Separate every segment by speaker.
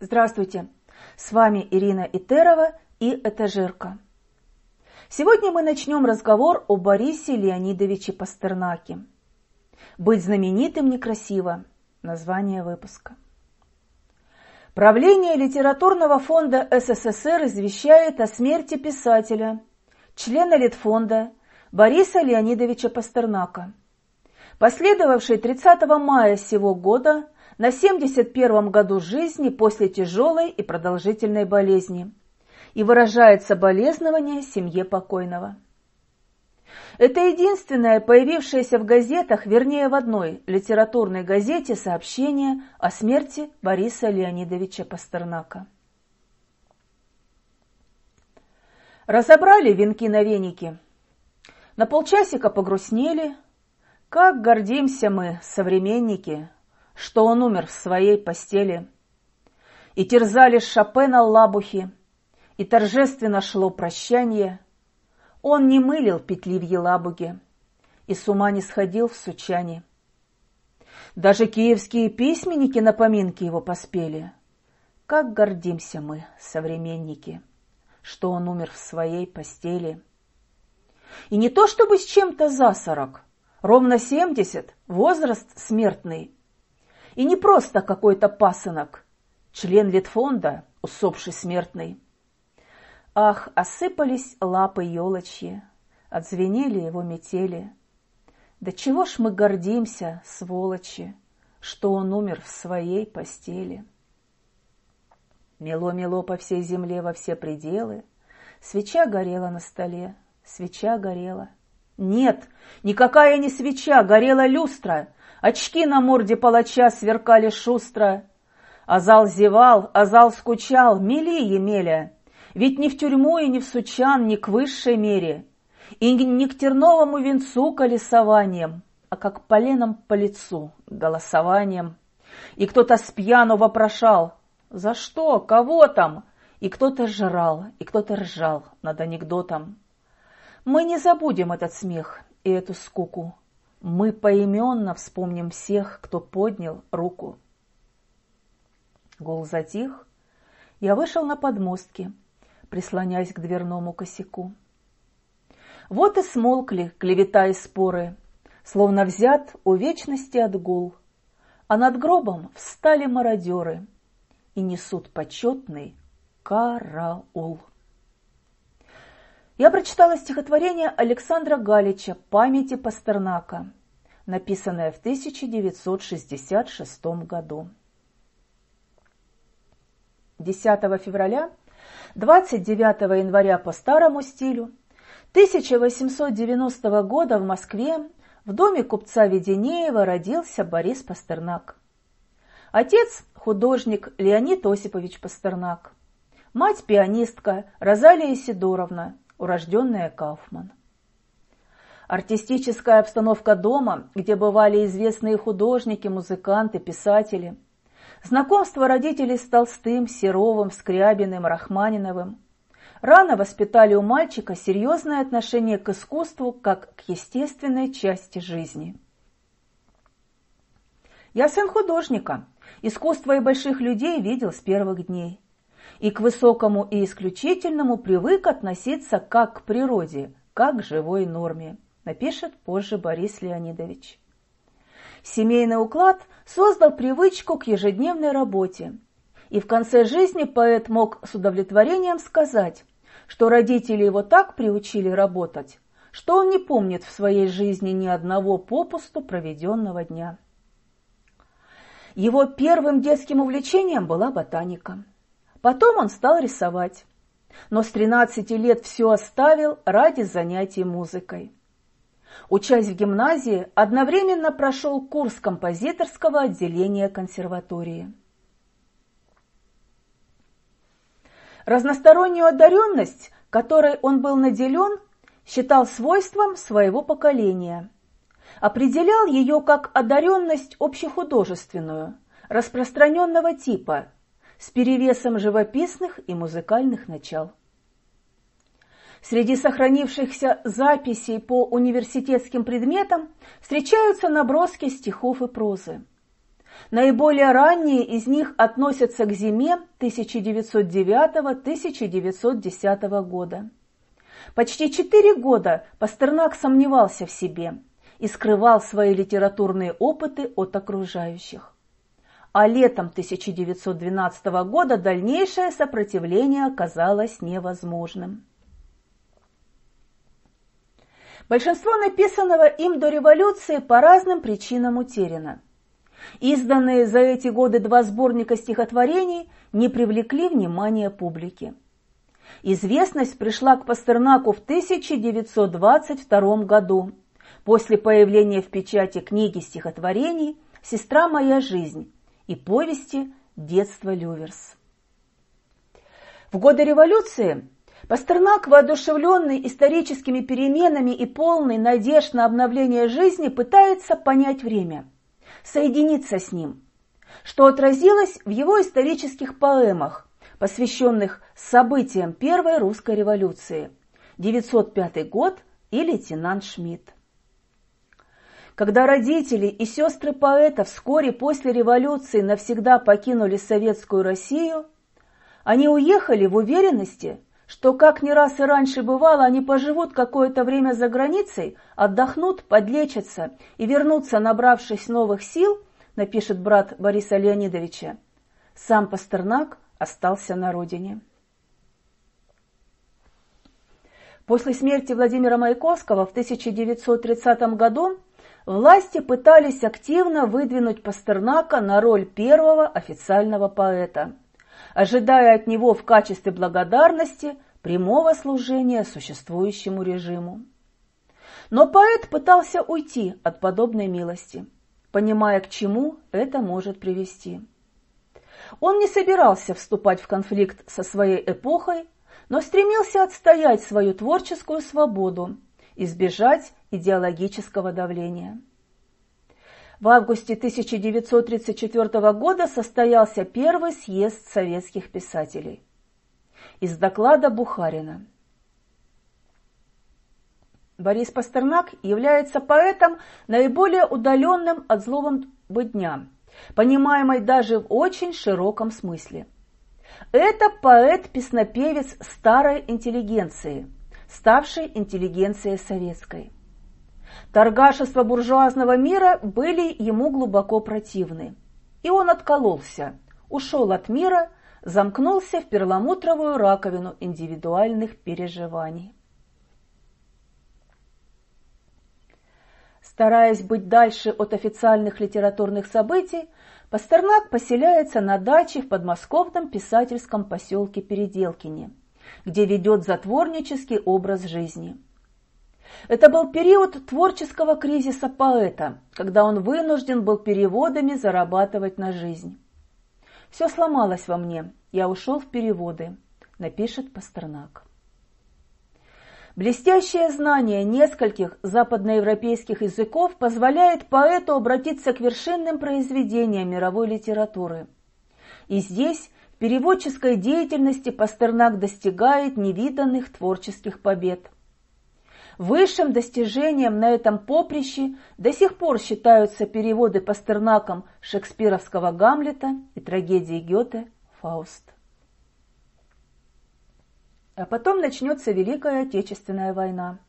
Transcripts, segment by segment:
Speaker 1: Здравствуйте! С вами Ирина Итерова и Этажерка. Сегодня мы начнем разговор о Борисе Леонидовиче Пастернаке. «Быть знаменитым некрасиво» – название выпуска. Правление литературного фонда СССР извещает о смерти писателя, члена Литфонда Бориса Леонидовича Пастернака, последовавшей 30 мая сего года на 71 году жизни после тяжелой и продолжительной болезни и выражает соболезнования семье покойного. Это единственное появившееся в газетах, вернее в одной литературной газете, сообщение о смерти Бориса Леонидовича Пастернака. Разобрали венки на веники. На полчасика погрустнели. Как гордимся мы, современники, что он умер в своей постели. И терзали Шопена лабухи, и торжественно шло прощание. Он не мылил петли в елабуге и с ума не сходил в сучане. Даже киевские письменники на поминки его поспели. Как гордимся мы, современники, что он умер в своей постели. И не то чтобы с чем-то за сорок, ровно семьдесят, возраст смертный, и не просто какой-то пасынок, член Литфонда, усопший смертный. Ах, осыпались лапы елочьи, отзвенели его метели. Да чего ж мы гордимся, сволочи, что он умер в своей постели. Мело-мело по всей земле во все пределы, свеча горела на столе, свеча горела. Нет, никакая не свеча, горела люстра, Очки на морде палача сверкали шустро. А зал зевал, а зал скучал, мели Емеля. Ведь ни в тюрьму и ни в сучан, ни к высшей мере. И не к терновому венцу колесованием, а как поленом по лицу голосованием. И кто-то с пьяну вопрошал, за что, кого там? И кто-то жрал, и кто-то ржал над анекдотом. Мы не забудем этот смех и эту скуку. Мы поименно вспомним всех, кто поднял руку. Гол затих. Я вышел на подмостки, прислоняясь к дверному косяку. Вот и смолкли клевета и споры, Словно взят у вечности отгул, А над гробом встали мародеры И несут почетный караул. Я прочитала стихотворение Александра Галича «Памяти Пастернака», написанное в 1966 году. 10 февраля, 29 января по старому стилю, 1890 года в Москве в доме купца Веденеева родился Борис Пастернак. Отец – художник Леонид Осипович Пастернак. Мать – пианистка Розалия Сидоровна – урожденная Кауфман. Артистическая обстановка дома, где бывали известные художники, музыканты, писатели. Знакомство родителей с Толстым, Серовым, Скрябиным, Рахманиновым. Рано воспитали у мальчика серьезное отношение к искусству как к естественной части жизни. Я сын художника. Искусство и больших людей видел с первых дней и к высокому и исключительному привык относиться как к природе, как к живой норме, напишет позже Борис Леонидович. Семейный уклад создал привычку к ежедневной работе, и в конце жизни поэт мог с удовлетворением сказать, что родители его так приучили работать, что он не помнит в своей жизни ни одного попусту проведенного дня. Его первым детским увлечением была ботаника – Потом он стал рисовать, но с 13 лет все оставил ради занятий музыкой. Учась в гимназии, одновременно прошел курс композиторского отделения консерватории. Разностороннюю одаренность, которой он был наделен, считал свойством своего поколения. Определял ее как одаренность общехудожественную, распространенного типа – с перевесом живописных и музыкальных начал. Среди сохранившихся записей по университетским предметам встречаются наброски стихов и прозы. Наиболее ранние из них относятся к зиме 1909-1910 года. Почти четыре года Пастернак сомневался в себе и скрывал свои литературные опыты от окружающих. А летом 1912 года дальнейшее сопротивление оказалось невозможным. Большинство написанного им до революции по разным причинам утеряно. Изданные за эти годы два сборника стихотворений не привлекли внимания публики. Известность пришла к Пастернаку в 1922 году, после появления в печати книги стихотворений «Сестра моя жизнь» и повести «Детство Люверс». В годы революции Пастернак, воодушевленный историческими переменами и полный надежд на обновление жизни, пытается понять время, соединиться с ним, что отразилось в его исторических поэмах, посвященных событиям Первой русской революции, 905 год и лейтенант Шмидт. Когда родители и сестры поэта вскоре после революции навсегда покинули советскую Россию, они уехали в уверенности, что, как не раз и раньше бывало, они поживут какое-то время за границей, отдохнут, подлечатся и вернутся, набравшись новых сил, напишет брат Бориса Леонидовича. Сам Пастернак остался на родине. После смерти Владимира Маяковского в 1930 году власти пытались активно выдвинуть Пастернака на роль первого официального поэта – ожидая от него в качестве благодарности прямого служения существующему режиму. Но поэт пытался уйти от подобной милости, понимая, к чему это может привести. Он не собирался вступать в конфликт со своей эпохой, но стремился отстоять свою творческую свободу, избежать идеологического давления. В августе 1934 года состоялся первый съезд советских писателей. Из доклада Бухарина. Борис Пастернак является поэтом наиболее удаленным от злого дня, понимаемой даже в очень широком смысле. Это поэт-песнопевец старой интеллигенции, ставшей интеллигенцией советской. Торгашества буржуазного мира были ему глубоко противны. И он откололся, ушел от мира, замкнулся в перламутровую раковину индивидуальных переживаний. Стараясь быть дальше от официальных литературных событий, Пастернак поселяется на даче в подмосковном писательском поселке Переделкине, где ведет затворнический образ жизни – это был период творческого кризиса поэта, когда он вынужден был переводами зарабатывать на жизнь. «Все сломалось во мне, я ушел в переводы», – напишет Пастернак. Блестящее знание нескольких западноевропейских языков позволяет поэту обратиться к вершинным произведениям мировой литературы. И здесь переводческой деятельности Пастернак достигает невиданных творческих побед – Высшим достижением на этом поприще до сих пор считаются переводы Пастернаком шекспировского «Гамлета» и трагедии Гёте «Фауст». А потом начнется Великая Отечественная война.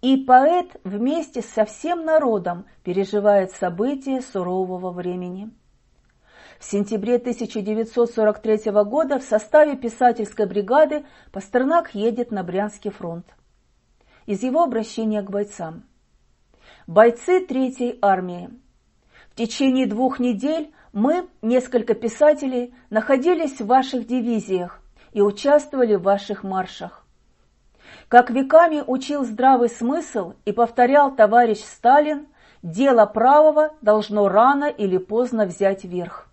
Speaker 1: И поэт вместе со всем народом переживает события сурового времени. В сентябре 1943 года в составе писательской бригады Пастернак едет на Брянский фронт из его обращения к бойцам. Бойцы Третьей армии. В течение двух недель мы, несколько писателей, находились в ваших дивизиях и участвовали в ваших маршах. Как веками учил здравый смысл и повторял товарищ Сталин, дело правого должно рано или поздно взять верх.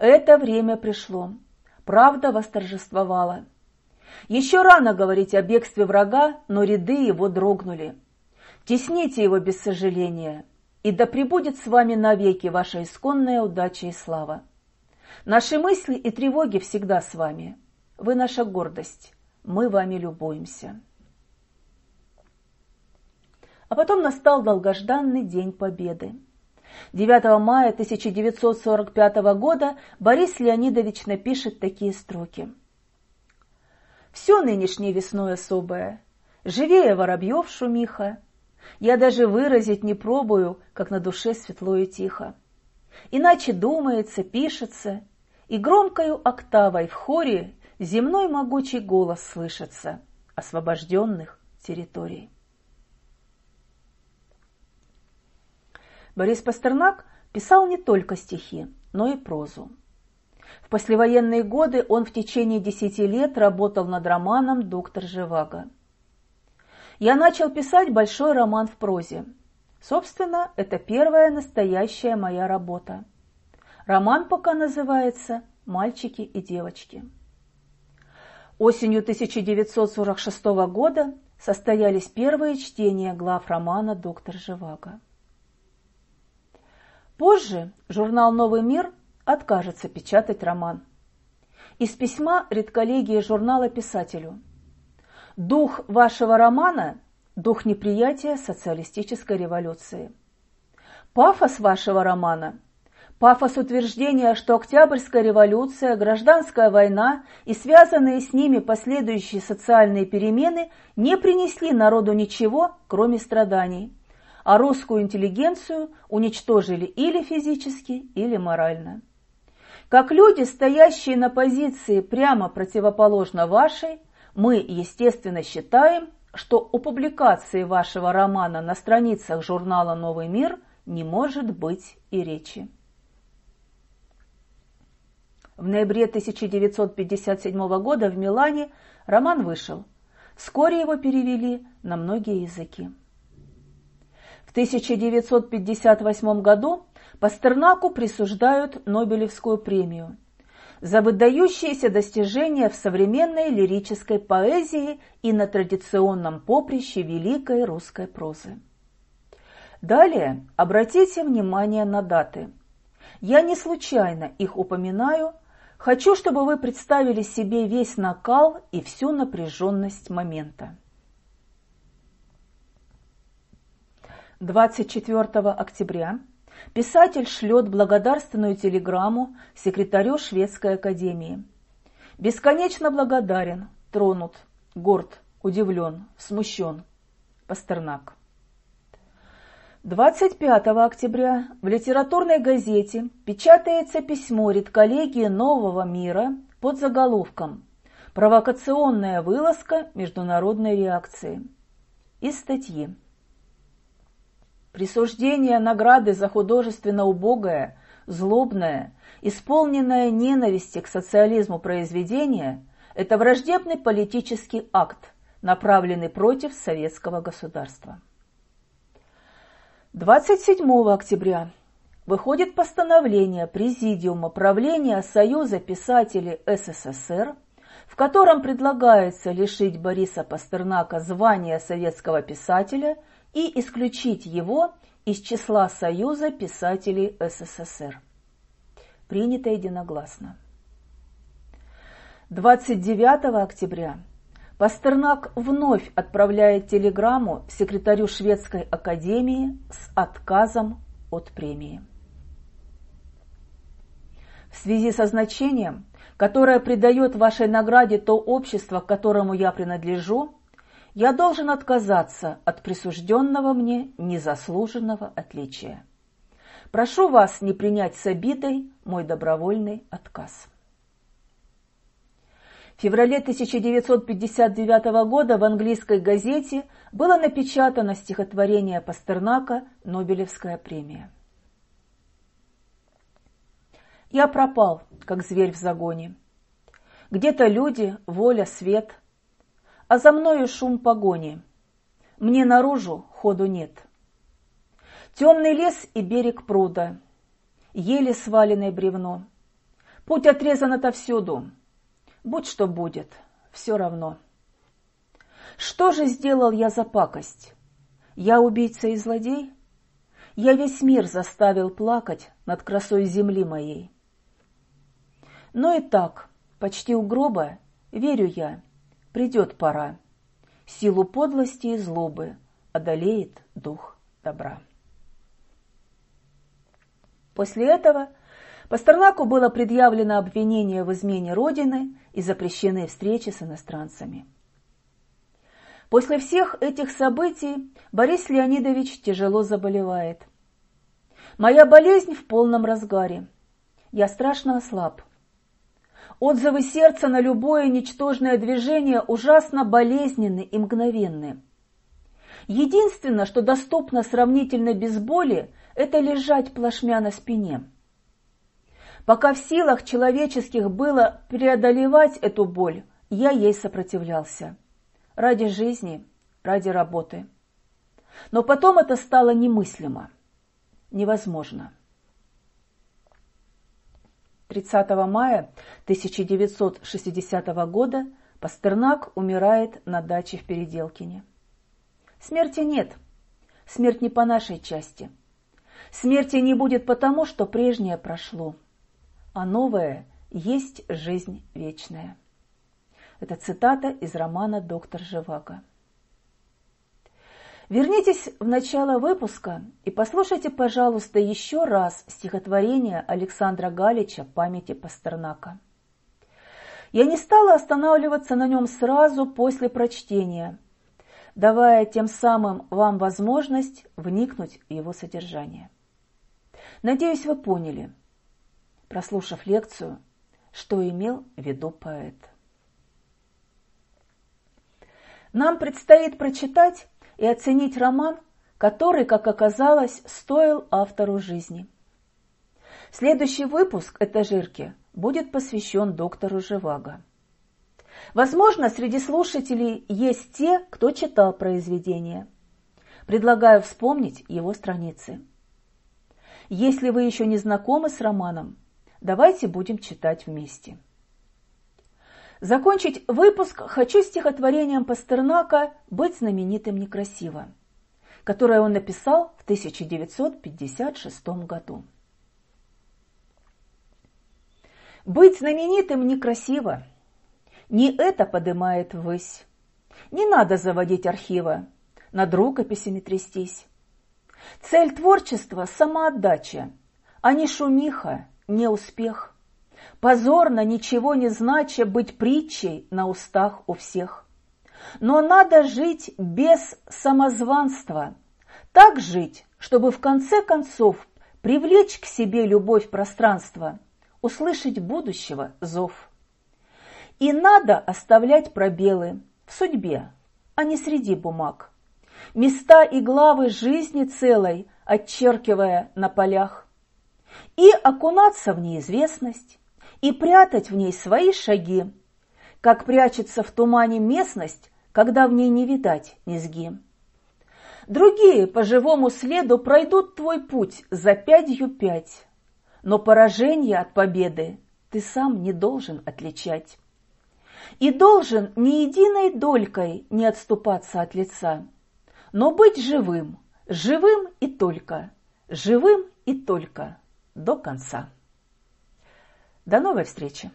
Speaker 1: Это время пришло. Правда восторжествовала. Еще рано говорить о бегстве врага, но ряды его дрогнули. Тесните его без сожаления, и да пребудет с вами навеки ваша исконная удача и слава. Наши мысли и тревоги всегда с вами. Вы наша гордость, мы вами любуемся. А потом настал долгожданный День Победы. 9 мая 1945 года Борис Леонидович напишет такие строки. «Все нынешней весной особое, живее воробьев шумиха, я даже выразить не пробую, как на душе светло и тихо. Иначе думается, пишется, и громкою октавой в хоре земной могучий голос слышится освобожденных территорий. Борис Пастернак писал не только стихи, но и прозу. В послевоенные годы он в течение десяти лет работал над романом «Доктор Живаго». Я начал писать большой роман в прозе. Собственно, это первая настоящая моя работа. Роман пока называется «Мальчики и девочки». Осенью 1946 года состоялись первые чтения глав романа «Доктор Живаго». Позже журнал «Новый мир» откажется печатать роман. Из письма редколлегии журнала писателю – Дух вашего романа – дух неприятия социалистической революции. Пафос вашего романа – пафос утверждения, что Октябрьская революция, гражданская война и связанные с ними последующие социальные перемены не принесли народу ничего, кроме страданий, а русскую интеллигенцию уничтожили или физически, или морально. Как люди, стоящие на позиции прямо противоположно вашей, мы, естественно, считаем, что о публикации вашего романа на страницах журнала «Новый мир» не может быть и речи. В ноябре 1957 года в Милане роман вышел. Вскоре его перевели на многие языки. В 1958 году Пастернаку присуждают Нобелевскую премию – за выдающиеся достижения в современной лирической поэзии и на традиционном поприще великой русской прозы. Далее обратите внимание на даты. Я не случайно их упоминаю, хочу, чтобы вы представили себе весь накал и всю напряженность момента. 24 октября Писатель шлет благодарственную телеграмму секретарю Шведской академии. Бесконечно благодарен, тронут, горд, удивлен, смущен. Пастернак. 25 октября в литературной газете печатается письмо редколлегии «Нового мира» под заголовком «Провокационная вылазка международной реакции». Из статьи Присуждение награды за художественно убогое, злобное, исполненное ненависти к социализму произведение – это враждебный политический акт, направленный против советского государства. 27 октября выходит постановление Президиума правления Союза писателей СССР, в котором предлагается лишить Бориса Пастернака звания советского писателя – и исключить его из числа Союза писателей СССР. Принято единогласно. 29 октября Пастернак вновь отправляет телеграмму секретарю Шведской академии с отказом от премии. В связи со значением, которое придает вашей награде то общество, к которому я принадлежу, я должен отказаться от присужденного мне незаслуженного отличия. Прошу вас не принять с обидой мой добровольный отказ. В феврале 1959 года в английской газете было напечатано стихотворение Пастернака «Нобелевская премия». Я пропал, как зверь в загоне. Где-то люди, воля, свет, а за мною шум погони. Мне наружу ходу нет. Темный лес и берег пруда, еле сваленное бревно. Путь отрезан отовсюду. Будь что будет, все равно. Что же сделал я за пакость? Я убийца и злодей? Я весь мир заставил плакать над красой земли моей. Но и так, почти у гроба, верю я, Придет пора. Силу подлости и злобы одолеет дух добра. После этого Пастернаку было предъявлено обвинение в измене Родины и запрещены встречи с иностранцами. После всех этих событий Борис Леонидович тяжело заболевает. Моя болезнь в полном разгаре. Я страшно ослаб. Отзывы сердца на любое ничтожное движение ужасно болезненны и мгновенны. Единственное, что доступно сравнительно без боли, это лежать плашмя на спине. Пока в силах человеческих было преодолевать эту боль, я ей сопротивлялся. Ради жизни, ради работы. Но потом это стало немыслимо, невозможно. 30 мая 1960 года Пастернак умирает на даче в Переделкине. Смерти нет, смерть не по нашей части. Смерти не будет потому, что прежнее прошло, а новое есть жизнь вечная. Это цитата из романа «Доктор Живаго». Вернитесь в начало выпуска и послушайте, пожалуйста, еще раз стихотворение Александра Галича «Памяти Пастернака». Я не стала останавливаться на нем сразу после прочтения, давая тем самым вам возможность вникнуть в его содержание. Надеюсь, вы поняли, прослушав лекцию, что имел в виду поэт. Нам предстоит прочитать и оценить роман, который, как оказалось, стоил автору жизни. Следующий выпуск «Этажирки» будет посвящен доктору Живаго. Возможно, среди слушателей есть те, кто читал произведение. Предлагаю вспомнить его страницы. Если вы еще не знакомы с романом, давайте будем читать вместе. Закончить выпуск хочу стихотворением Пастернака «Быть знаменитым некрасиво», которое он написал в 1956 году. Быть знаменитым некрасиво, не это подымает ввысь. Не надо заводить архива, над рукописями трястись. Цель творчества – самоотдача, а не шумиха, не успех – Позорно, ничего не знача, быть притчей на устах у всех. Но надо жить без самозванства. Так жить, чтобы в конце концов привлечь к себе любовь пространства, услышать будущего зов. И надо оставлять пробелы в судьбе, а не среди бумаг. Места и главы жизни целой, отчеркивая на полях. И окунаться в неизвестность, и прятать в ней свои шаги, как прячется в тумане местность, когда в ней не видать низги. Другие по живому следу пройдут твой путь за пятью пять, но поражение от победы ты сам не должен отличать. И должен ни единой долькой не отступаться от лица, но быть живым, живым и только, живым и только до конца. До новой встречи!